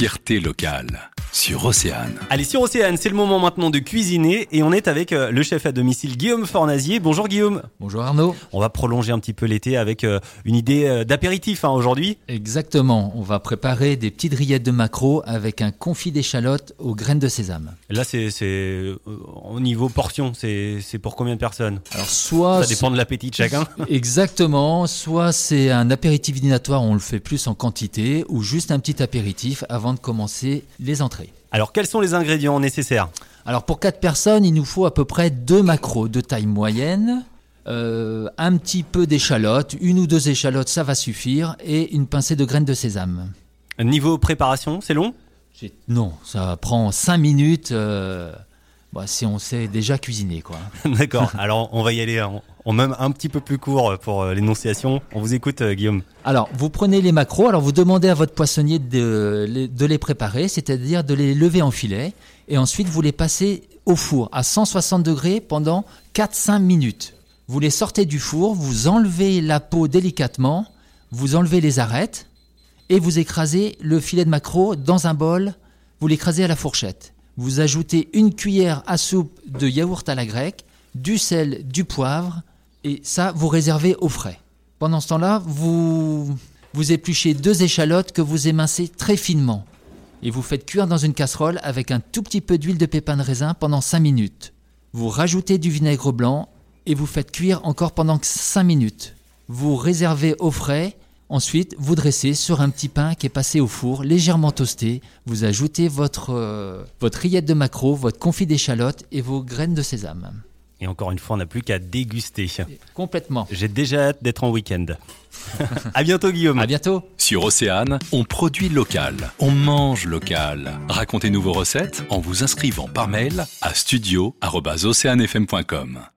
fierté locale sur Océane. Allez, sur Océane, c'est le moment maintenant de cuisiner et on est avec euh, le chef à domicile Guillaume Fornazier. Bonjour Guillaume. Bonjour Arnaud. On va prolonger un petit peu l'été avec euh, une idée euh, d'apéritif hein, aujourd'hui. Exactement, on va préparer des petites rillettes de maquereau avec un confit d'échalote aux graines de sésame. Là, c'est c'est, au niveau portion, c'est c'est pour combien de personnes? Alors soit Ça dépend de l'appétit de chacun. Exactement, soit c'est un apéritif dînatoire, on le fait plus en quantité, ou juste un petit apéritif avant de commencer les entrées. Alors, quels sont les ingrédients nécessaires? Alors pour 4 personnes, il nous faut à peu près deux maquereaux de taille moyenne, euh, un petit peu d'échalote, une ou deux échalotes, ça va suffire, et une pincée de graines de sésame. Niveau préparation, c'est long? Non, ça prend 5 minutes euh, bah, si on sait déjà cuisiner. Quoi. D'accord. Alors, on va y aller en, en même un petit peu plus court pour euh, l'énonciation. On vous écoute, euh, Guillaume. Alors, vous prenez les maquereaux, alors vous demandez à votre poissonnier de les, de les préparer, c'est-à-dire de les lever en filet, et ensuite vous les passez au four à 160 degrés pendant 4-5 minutes. Vous les sortez du four, vous enlevez la peau délicatement, vous enlevez les arêtes, et vous écrasez le filet de maquereau dans un bol, vous l'écrasez à la fourchette. Vous ajoutez une cuillère à soupe de yaourt à la grecque, du sel, du poivre, et ça, vous réservez au frais. Pendant ce temps-là, vous, vous épluchez deux échalotes que vous émincez très finement. Et vous faites cuire dans une casserole avec un tout petit peu d'huile de pépin de raisin pendant 5 minutes. Vous rajoutez du vinaigre blanc et vous faites cuire encore pendant 5 minutes. Vous réservez au frais. Ensuite, vous dressez sur un petit pain qui est passé au four, légèrement toasté. Vous ajoutez votre, euh, votre rillette de maquereau, votre confit d'échalote et vos graines de sésame. Et encore une fois, on n'a plus qu'à déguster. Complètement. J'ai déjà hâte d'être en week-end. à bientôt, Guillaume. À bientôt. Sur Océane, on produit local, on mange local. Racontez-nous vos recettes en vous inscrivant par mail à studio@oceanefm.com.